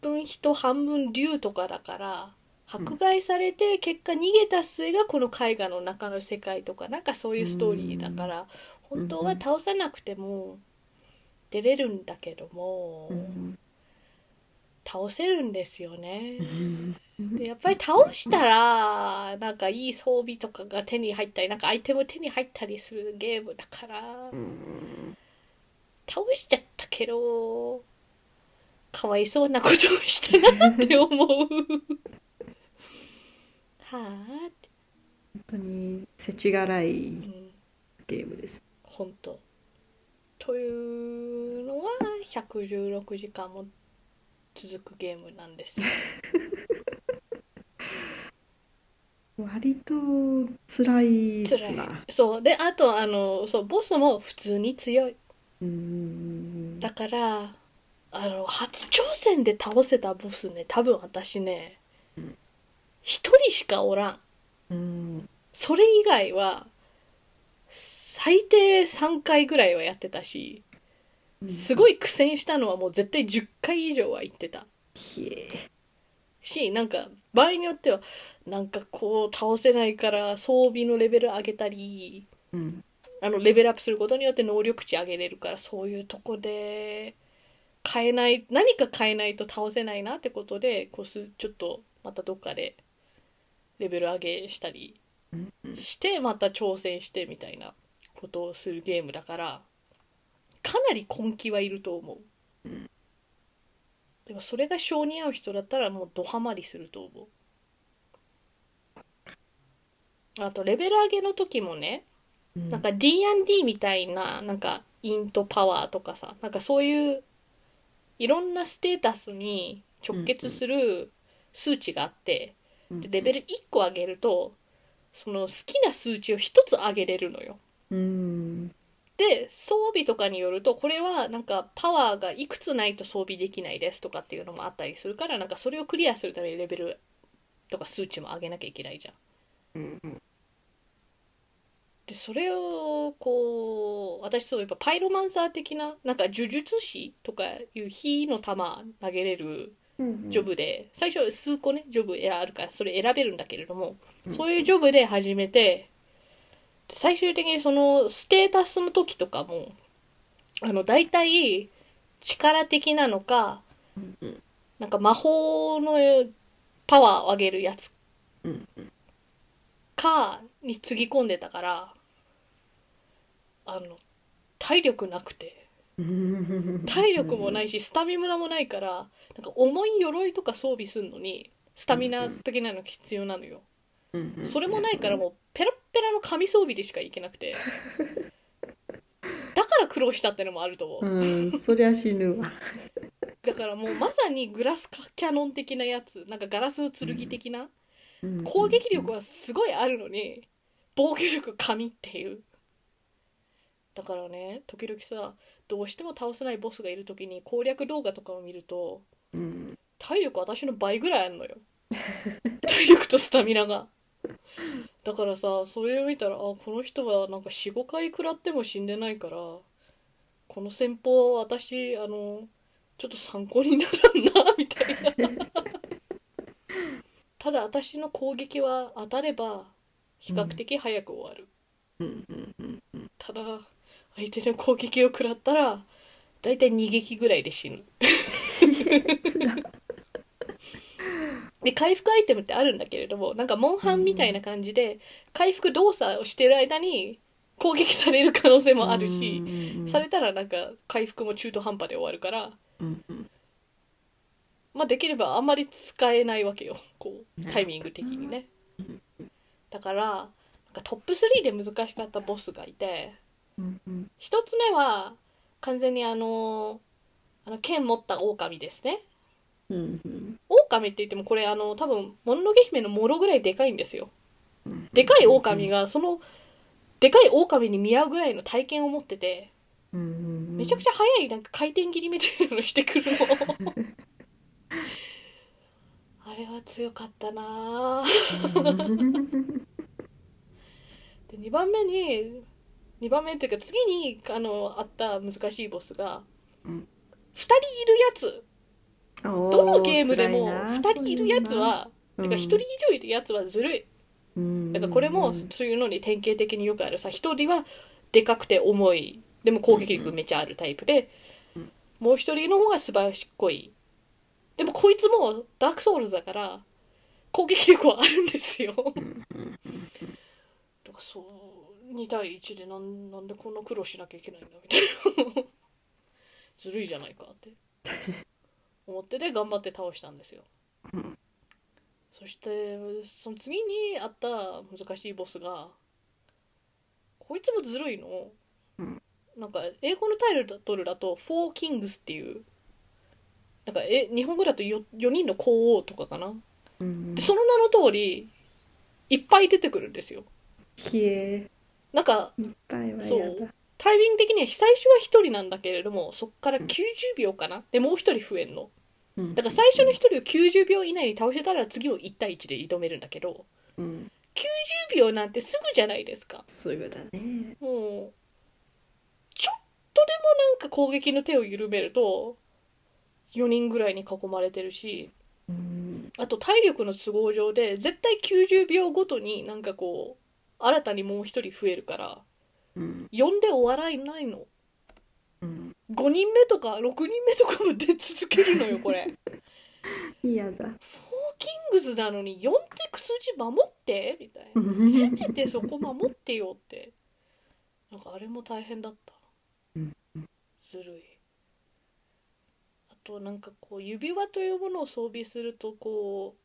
Speaker 1: 分人半分竜とかだから迫害されて結果逃げた末がこの絵画の中の世界とかなんかそういうストーリーだから本当は倒さなくても出れるんだけども。
Speaker 2: うん
Speaker 1: 倒せるんですよね。
Speaker 2: うん。
Speaker 1: でやっぱり倒したらなんかいい装備とかが手に入ったりなんかアイテム手に入ったりするゲームだから倒しちゃったけどかわいそうなことをしたなって思うはあって、
Speaker 2: 本当に世知辛い
Speaker 1: うん、
Speaker 2: ゲームです。
Speaker 1: 本当。というのは116時間も続くゲームなんですよ。<laughs>
Speaker 2: 割と辛いっす
Speaker 1: 辛い。
Speaker 2: な
Speaker 1: そう。であとあのそうボスも普通に強い。
Speaker 2: うん。
Speaker 1: だからあの初挑戦で倒せたボスね多分私ね
Speaker 2: うん
Speaker 1: 一人しかおらん。
Speaker 2: うん。
Speaker 1: それ以外は最低3回ぐらいはやってたしすごい苦戦したのはもう絶対10回以上は言ってた。しなんか場合によってはなんかこう倒せないから装備のレベル上げたり
Speaker 2: うん。
Speaker 1: あのレベルアップすることによって能力値上げれるからそういうとこで変えない何か変えないと倒せないなってことでこうすちょっとまたどっかでレベル上げしたりしてまた挑戦してみたいなことをするゲームだからかなり根気はいると思う、
Speaker 2: うん。
Speaker 1: でもそれが性に合う人だったらもうドハマりすると思う。あとレベル上げの時もねなんか D&D みたいななんかイントパワーとかさなんかそういういろんなステータスに直結する数値があって、でレベル1個上げるとその好きな数値を1つ上げれるのよ。
Speaker 2: うん
Speaker 1: で装備とかによるとこれはなんかパワーがいくつないと装備できないですとかっていうのもあったりするからなんかそれをクリアするためにレベルとか数値も上げなきゃいけないじゃん。
Speaker 2: うん
Speaker 1: でそれをこう私そういえばパイロマンサー的ななんか呪術師とかいう火の玉投げれる
Speaker 2: うん
Speaker 1: ジョブで、最初数個ねジョブあるからそれ選べるんだけれども、
Speaker 2: うん。
Speaker 1: そういうジョブで始めてで最終的にそのステータスの時とかもあの大体力的なのかなんか魔法のパワーを上げるやつ
Speaker 2: うん
Speaker 1: かにつぎ込んでたからあの体力なくて。
Speaker 2: うん
Speaker 1: 体力もないしスタミナもないからなんか重い鎧とか装備するのにスタミナ的なのが必要なのよ。それもないからもうペラッペラの紙装備でしかいけなくて。だから苦労したってのもあると思う。
Speaker 2: うんそりゃ死ぬわ。
Speaker 1: だからもうまさにグラスキャノン的なやつなんかガラスの剣的な
Speaker 2: うん。
Speaker 1: 攻撃力はすごいあるのに防御力紙っていう。だからね時々さどうしても倒せないボスがいる時に攻略動画とかを見ると
Speaker 2: うん。
Speaker 1: 体力私の倍ぐらいあるのよ。体力とスタミナが。だからさそれを見たらあこの人はなんか45回食らっても死んでないからこの戦法は私あのちょっと参考にならんなみたいな。ただ私の攻撃は当たれば比較的早く終わる、ただ相手の攻撃を食らったらだいたい2撃ぐらいで死ぬ。<laughs> で回復アイテムってあるんだけれどもなんかモンハンみたいな感じで回復動作をしてる間に攻撃される可能性もあるし、されたらなんか回復も中途半端で終わるから
Speaker 2: うんうん。
Speaker 1: まあできればあんまり使えないわけよ。こうタイミング的にね。
Speaker 2: うん
Speaker 1: だからなんかトップ3で難しかったボスがいて
Speaker 2: うんうん。
Speaker 1: 一つ目は完全にあのあの剣持った狼ですね。
Speaker 2: うんうん。
Speaker 1: 狼って言ってもこれあの多分もののけ姫のモロぐらいでかいんですよ。
Speaker 2: うん。
Speaker 1: でかい狼がそのでかい狼に見合うぐらいの体験を持ってて
Speaker 2: うんうん
Speaker 1: めちゃくちゃ速いなんか回転切りみたいなのしてくるの。<laughs> あれは強かったな <laughs> で2番目に2番目っていうか次にあのあった難しいボスが、
Speaker 2: うん。
Speaker 1: 2人いるやつ。ど
Speaker 2: ど
Speaker 1: のゲームでも2人いるやつは
Speaker 2: うん
Speaker 1: てか1人以上いるやつはずるい。だからこれもそういうのに典型的によくあるさ1人はでかくて重い。でも攻撃力めっちゃあるタイプで。
Speaker 2: うん。
Speaker 1: もう1人の方が素晴らしっこい。でもこいつもダークソウルズだから攻撃力はあるんですよ。だからそう2対1でなんなんでこんな苦労しなきゃいけないんだみたいな。<laughs> ずるいじゃないかって。思ってて頑張って倒したんですよ。
Speaker 2: うん
Speaker 1: そしてその次にあった難しいボスがこいつもずるいの、
Speaker 2: うん
Speaker 1: なんか英語のタイトルだと「フォー・キングス」っていうなんかえ日本語だと 4, 4人の公王とかかな。
Speaker 2: うん
Speaker 1: でその名の通りいっぱい出てくるんですよ。
Speaker 2: ひえ
Speaker 1: なんかそう。タイミング的には最初は1人なんだけれどもそっから90秒かな？でもう1人増えんの。
Speaker 2: うん。
Speaker 1: だから最初の1人を90秒以内に倒せたら次を1対1で挑めるんだけど
Speaker 2: うん。
Speaker 1: 10秒なんてすぐじゃないですか。
Speaker 2: すぐだね。
Speaker 1: もうちょっとでもなんか攻撃の手を緩めると4人ぐらいに囲まれてるし
Speaker 2: うん。
Speaker 1: あと体力の都合上で絶対90秒ごとになんかこう新たにもう1人増えるから
Speaker 2: うん。
Speaker 1: 呼んで終わらないの。
Speaker 2: うん。
Speaker 1: 5人目とか6人目とかも出続けるのよこれ。<laughs>
Speaker 2: 嫌だ。
Speaker 1: フォーキングズなのに4って数字守って？みたいな。
Speaker 2: うん
Speaker 1: せめてそこ守ってよって。なんかあれも大変だった。
Speaker 2: うん。
Speaker 1: ずるい。あとなんかこう指輪というものを装備するとこう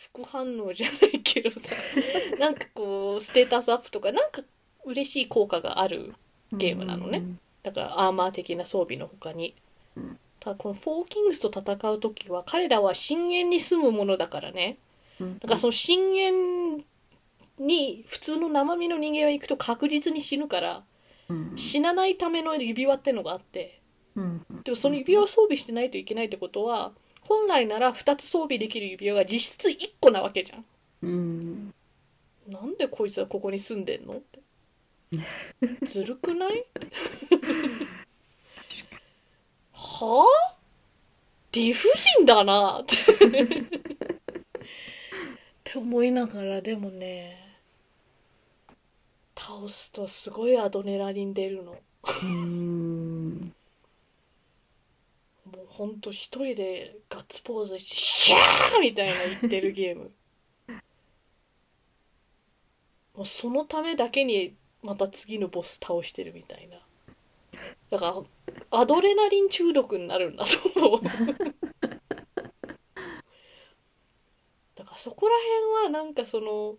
Speaker 1: 副反応じゃないけどさ <laughs> なんかこうステータスアップとかなんか嬉しい効果があるゲームなのね。だからアーマー的な装備の他に。
Speaker 2: うん。
Speaker 1: ただこのフォーキングスと戦う時は彼らは深淵に住むものだからね。
Speaker 2: うん。
Speaker 1: だからその深淵に普通の生身の人間が行くと確実に死ぬから
Speaker 2: うん。
Speaker 1: 死なないための指輪ってのがあって。
Speaker 2: うん。
Speaker 1: でもその指輪を装備してないといけないってことは本来なら2つ装備できる指輪が実質1個なわけじゃん。
Speaker 2: うん。
Speaker 1: なんでこいつはここに住んでんの？っ <laughs> てずるくない？はあ？理不尽だな。ってって思いながらでもね倒すとすごいアドレナリン出るのほんと一人でガッツポーズしてシャー！みたいな言ってるゲーム。もうそのためだけにまた次のボス倒してるみたいな。だからアドレナリン中毒になるんだと思う。だからそこら辺はなんかその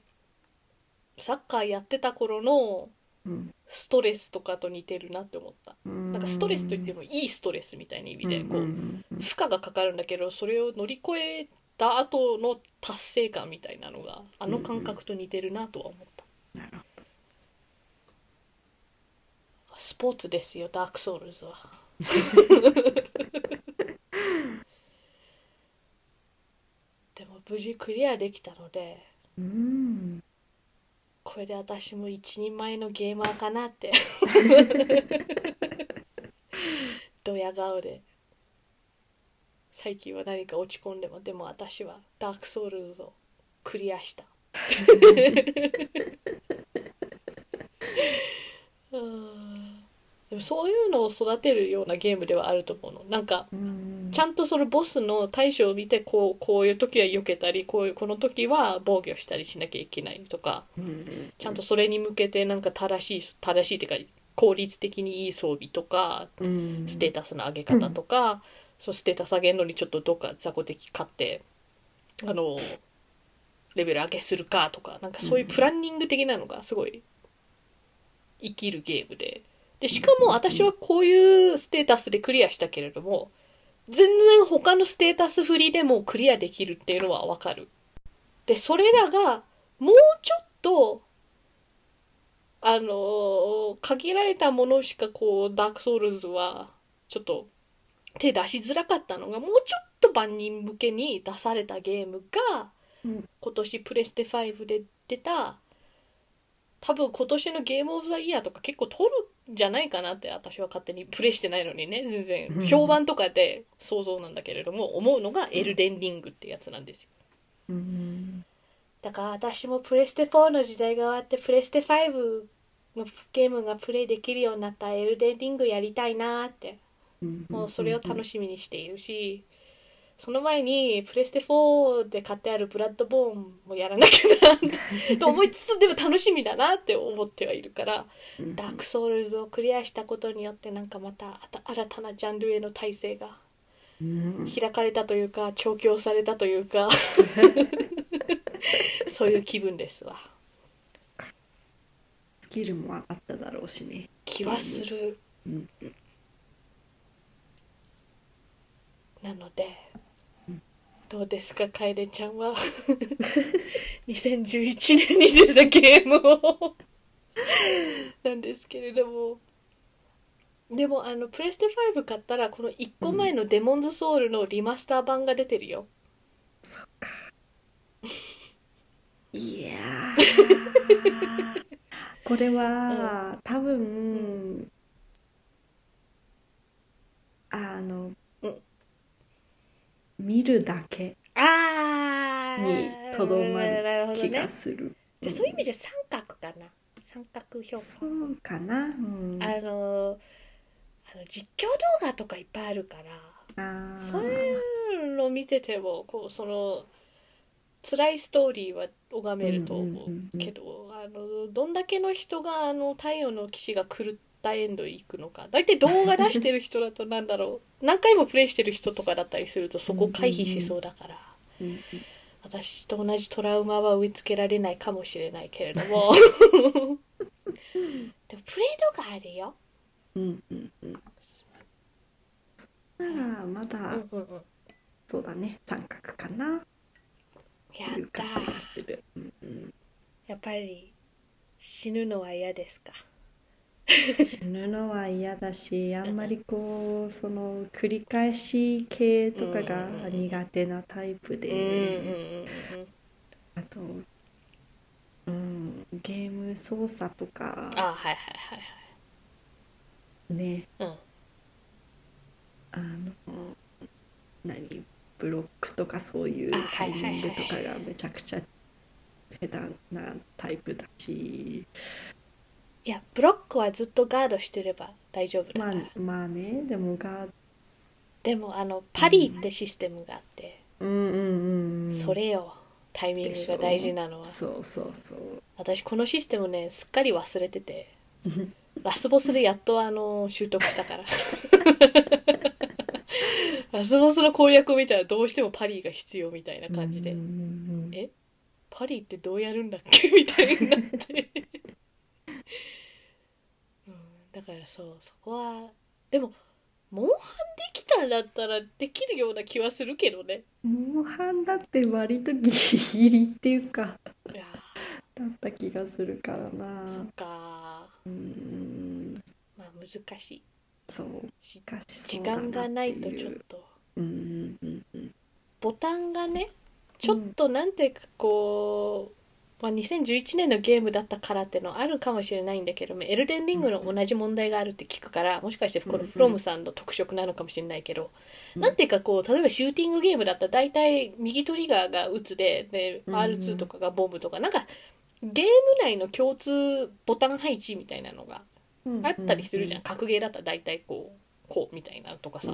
Speaker 1: サッカーやってた頃の
Speaker 2: うん。
Speaker 1: ストレスとかと似てるなって思った。
Speaker 2: うん。
Speaker 1: なんかストレスといってもいいストレスみたいな意味でこう、負荷がかかるんだけどそれを乗り越えた後の達成感みたいなのがあの感覚と似てるなとは思った、
Speaker 2: なるほ
Speaker 1: スポーツですよダークソウルズは。<laughs> でも無事クリアできたので
Speaker 2: どうん
Speaker 1: これで私も一人前のゲーマーかなって。<laughs> ドヤ顔で。最近は何か落ち込んでも。でも私はダークソウルズをクリアした。<laughs> <laughs> うんでもそういうのを育てるようなゲームではあると思うの。なんか
Speaker 2: うん。
Speaker 1: ちゃんとそのボスの対処を見てこうこういう時は避けたりこういうこの時は防御したりしなきゃいけないとか
Speaker 2: うん。
Speaker 1: ちゃんとそれに向けてなんか正しい正しいっていうか効率的にいい装備とか
Speaker 2: うん。
Speaker 1: ステータスの上げ方とか、そうステータス上げるのにちょっとどっか雑魚敵買ってあのレベル上げするかとかなんかそういうプランニング的なのがすごい生きるゲームででしかも私はこういうステータスでクリアしたけれども全然他のステータス振りでもクリアできるっていうのはわかる。でそれらがもうちょっとあの限られたものしかこうダークソウルズはちょっと手出しづらかったのがもうちょっと万人向けに出されたゲームが、
Speaker 2: うん
Speaker 1: 今年プレステ5で出た多分今年のゲームオブザイヤーとか結構取るんじゃないかなって私は勝手にプレイしてないのにね全然。
Speaker 2: うん。
Speaker 1: 評判とかで想像なんだけれども思うのがエルデンリングってやつなんですよ。
Speaker 2: うん。
Speaker 1: だから私もプレステ4の時代が終わってプレステ5のゲームがプレイできるようになったらエルデンリングやりたいなって。
Speaker 2: うん。
Speaker 1: もうそれを楽しみにしているしその前にプレステ4で買ってあるブラッドボーンもやらなきゃなと思いつつでも楽しみだなって思ってはいるから
Speaker 2: うん
Speaker 1: ダークソウルズをクリアしたことによってなんかまた新たなジャンルへの体制が
Speaker 2: うん
Speaker 1: 開かれたというか調教されたというか <laughs> そういう気分ですわ。
Speaker 2: スキルも上がっただろうしね。
Speaker 1: 気はする。
Speaker 2: うん。
Speaker 1: なのでどうですか楓ちゃんは？<laughs> 2011年に出たゲームを。<laughs> なんですけれども。でもあのプレステ5買ったらこの1個前の「デモンズソウル」のリマスター版が出てるよ、
Speaker 2: そっか。<laughs> いやー。これは、多分、
Speaker 1: ん。
Speaker 2: あの、
Speaker 1: うん
Speaker 2: 見るだけ
Speaker 1: あ
Speaker 2: にとどまる
Speaker 1: なるほど
Speaker 2: 気
Speaker 1: ね。
Speaker 2: がする、
Speaker 1: じゃあそういう意味じゃ三角かな。三角評価。
Speaker 2: そうかな、うん、
Speaker 1: あのあの実況動画とかいっぱいあるから。そういうの見ててもこうその辛いストーリーは拝めると思
Speaker 2: う
Speaker 1: けどあのどんだけの人があの太陽の騎士が狂ったエンド行くのか。大体動画出してる人だとなんだろう。<laughs> 何回もプレイしてる人とかだったりするとそこ回避しそうだから。
Speaker 2: うんうん。
Speaker 1: 私と同じトラウマは植え付けられないかもしれないけれども。<laughs> でもプレイドがあるよ。
Speaker 2: うんうんうん。ならまだ、
Speaker 1: うんうんうん。
Speaker 2: そうだね。三角かな。
Speaker 1: やった
Speaker 2: うんうん、
Speaker 1: やっぱり死ぬのは嫌ですか。
Speaker 2: 死ぬのは嫌だしあんまりこうその繰り返し系とかが苦手なタイプで。あと、うん、ゲーム操作とか
Speaker 1: あはいはいはい
Speaker 2: ね
Speaker 1: はい。うん。
Speaker 2: あの何？ブロックとかそういう
Speaker 1: あ
Speaker 2: タイミングとかがめちゃくちゃ下手なタイプだし
Speaker 1: いやブロックはずっとガードしてれば大丈夫だ
Speaker 2: ま
Speaker 1: から。
Speaker 2: あまあね。でもが
Speaker 1: でもあのパリってシステムがあって、
Speaker 2: うん。うんうんうん
Speaker 1: それよ。タイミングが大事なのは。
Speaker 2: そうそうそう。
Speaker 1: 私このシステムねすっかり忘れてて。<laughs> ラスボスでやっとあの習得したから。<laughs> ラスボスの攻略を見たらどうしてもパリーが必要みたいな感じで、
Speaker 2: うんうんうん
Speaker 1: え？パリーってどうやるんだっけ？みたいになって、うん、だからそうそこはでもモンハンできたんだったらできるような気はするけどね。
Speaker 2: モンハンだって割とギリギリっていうか
Speaker 1: いや
Speaker 2: だった気がするからな。
Speaker 1: ーそっか
Speaker 2: うん。
Speaker 1: まあ難しい。
Speaker 2: そう。
Speaker 1: し
Speaker 2: しかし
Speaker 1: 時間がないとちょっと。
Speaker 2: うんうん。
Speaker 1: ボタンがねちょっとなんていうかこうまあ、2011年のゲームだったからってのはあるかもしれないんだけどもエルデンリングの同じ問題があるって聞くからもしかしてこのフロムさんの特色なのかもしれないけど、
Speaker 2: うん。
Speaker 1: なんていうかこう例えばシューティングゲームだったら大体右トリガーが撃つでで
Speaker 2: うん
Speaker 1: R2 とかがボムとかなんかゲーム内の共通ボタン配置みたいなのがあったりするじゃん、格ゲーだったら大体こうこうみたいなのとかさ、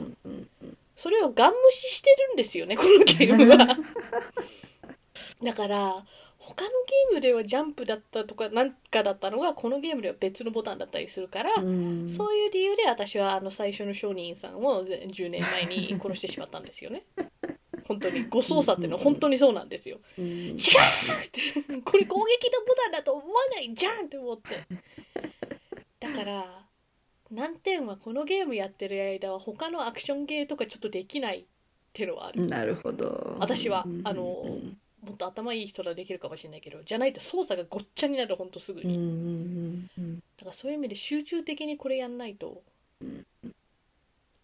Speaker 1: それをガン無視してるんですよねこのゲームは。<laughs> だから他のゲームではジャンプだったとかなんかだったのがこのゲームでは別のボタンだったりするから、
Speaker 2: うん。
Speaker 1: そういう理由で私はあの最初の商人さんをぜ10年前に殺してしまったんですよね。<laughs> 本当に誤操作っていうのは本当にそうなんですよ。
Speaker 2: うん。
Speaker 1: 違うってこれ攻撃のボタンだと思わないじゃんって思って。だから難点はこのゲームやってる間は他のアクションゲーとかちょっとできないってのはある。
Speaker 2: なるほど。
Speaker 1: 私は
Speaker 2: うん。
Speaker 1: あのもっと頭いい人ならできるかもしれないけどじゃないと操作がごっちゃになるほんとすぐ
Speaker 2: うんう
Speaker 1: に、
Speaker 2: んうん。
Speaker 1: だからそういう意味で集中的にこれやんないと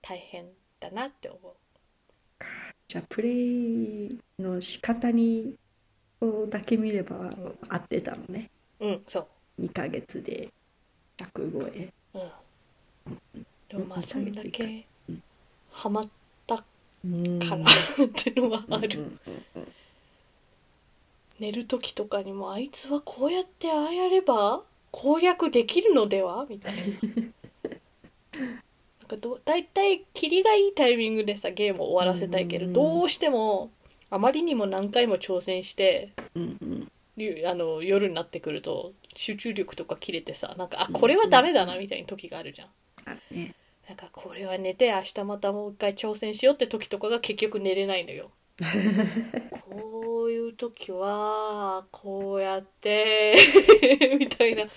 Speaker 1: 大変だなって思う。
Speaker 2: じゃあプレイの仕方にをだけ見れば合ってたのね。
Speaker 1: うんそう。
Speaker 2: 2ヶ月で100超え
Speaker 1: うん。でもまあ
Speaker 2: うん
Speaker 1: そんだけ
Speaker 2: うん
Speaker 1: ハマった
Speaker 2: うん。
Speaker 1: か <laughs> らっていうのはある、
Speaker 2: うんうんうん
Speaker 1: 寝る時とかにもあいつはこうやってああやれば攻略できるのでは？みたいな。なんかどだいたいキリがいいタイミングでさゲームを終わらせたいけど、どうしてもあまりにも何回も挑戦して
Speaker 2: うんうん。
Speaker 1: ゆあの夜になってくると集中力とか切れてさなんかあこれはダメだなみたいな時があるじゃん。
Speaker 2: あるね。
Speaker 1: なんかこれは寝て明日またもう一回挑戦しようって時とかが結局寝れないのよ。<laughs> こういう時はこうやって <laughs> みたいな。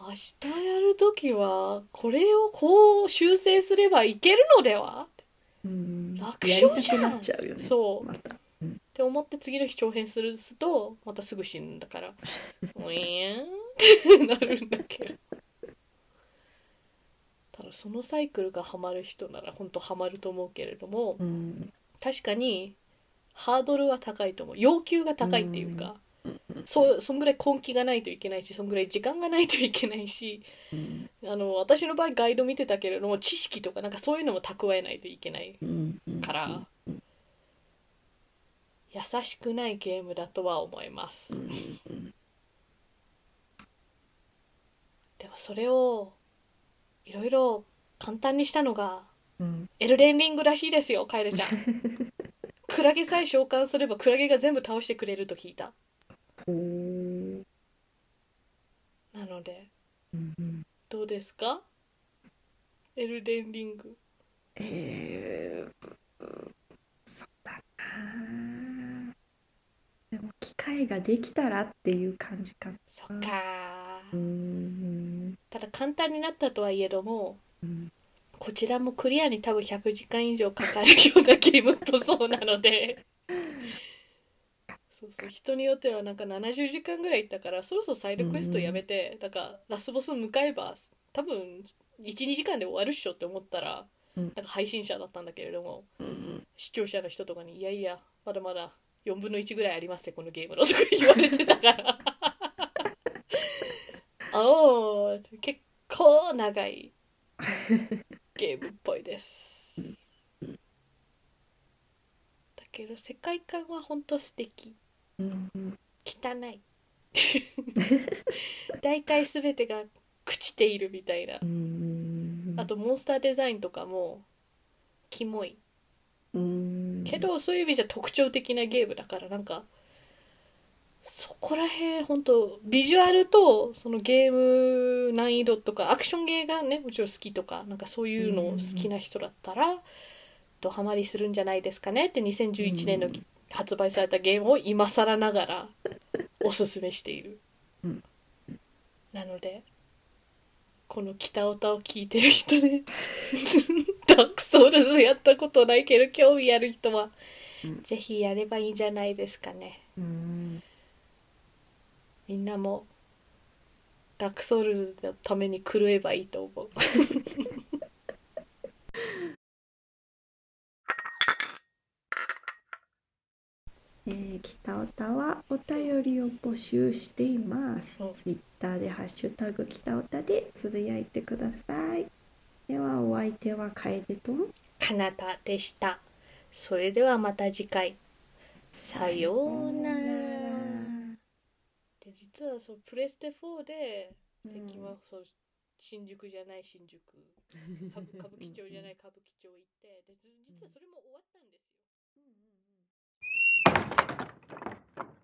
Speaker 1: 明日やる時はこれをこう修正すればいけるのでは？
Speaker 2: うん。
Speaker 1: 楽勝じゃん。
Speaker 2: ちゃうよね。
Speaker 1: そう。
Speaker 2: また。
Speaker 1: って思って次の日挑戦するとまたすぐ死ぬんだから「<laughs> うえん」ってなるんだけど。ただそのサイクルがハマる人なら本当ハマると思うけれども
Speaker 2: うん。
Speaker 1: 確かにハードルは高いと思う。要求が高いっていうか、そうそんぐらい根気がないといけないしそんぐらい時間がないといけないし
Speaker 2: うん
Speaker 1: あの私の場合ガイド見てたけれども知識とかなんかそういうのも蓄えないといけないから優しくないゲームだとは思います。
Speaker 2: うん
Speaker 1: でもそれをいろいろ簡単にしたのが
Speaker 2: うん。
Speaker 1: エルデンリングらしいですよカエルちゃん <laughs> クラゲさえ召喚すればクラゲが全部倒してくれると聞いた。
Speaker 2: おー。
Speaker 1: なのでどうですか？エルデンリング。
Speaker 2: えー、そうだなでも機会ができたらっていう感じかな。
Speaker 1: そっか
Speaker 2: うん。
Speaker 1: ただ簡単になったとはいえども
Speaker 2: うん
Speaker 1: こちらもクリアに多分100時間以上かかるようなゲームっぽそうなので。<laughs> そうそう人によってはなんか70時間ぐらいいったからそろそろサイドクエストやめて、なんかラスボス向かえば多分12時間で終わるっしょって思ったら、
Speaker 2: うん。
Speaker 1: なんか配信者だったんだけれども
Speaker 2: うん
Speaker 1: 視聴者の人とかに「いやいやまだまだ4分の1ぐらいありますよこのゲームの」とか言われてたから。<laughs> <laughs> おー結構長いゲームっぽいです。だけど世界観はほんと素敵。
Speaker 2: うんうん。
Speaker 1: 汚 <laughs> い大体全てが朽ちているみたいな。
Speaker 2: うん。
Speaker 1: あとモンスターデザインとかもキモい。
Speaker 2: うん。
Speaker 1: けどそういう意味じゃ特徴的なゲームだからなんかそこら辺本当ビジュアルとそのゲーム難易度とかアクションゲーがねもちろん好きとかなんかそういうのを好きな人だったらドハマりするんじゃないですかねって2011年の
Speaker 2: うん。
Speaker 1: 発売されたゲームを今更ながらおすすめしている。
Speaker 2: うん。
Speaker 1: なのでこの北オタを聞いてる人で <laughs> ダークソウルズやったことないけど興味ある人は、
Speaker 2: うん。
Speaker 1: ぜひやればいいんじゃないですかね。
Speaker 2: うん
Speaker 1: みんなもダークソウルズのために狂えばいいと思う <laughs>
Speaker 2: えー、北オタはお便りを募集しています。
Speaker 1: うん
Speaker 2: ツイッターでハッシュタグ北オタでつぶやいてください。ではお相手は楓と
Speaker 1: かなたでした。それではまた次回。さようなら。で実はそうプレステ4で最近はそう、うん、新宿じゃない新宿。<laughs> 歌舞伎町じゃない歌舞伎町行ってで実はそれも終わったんですよ。うんうんうん。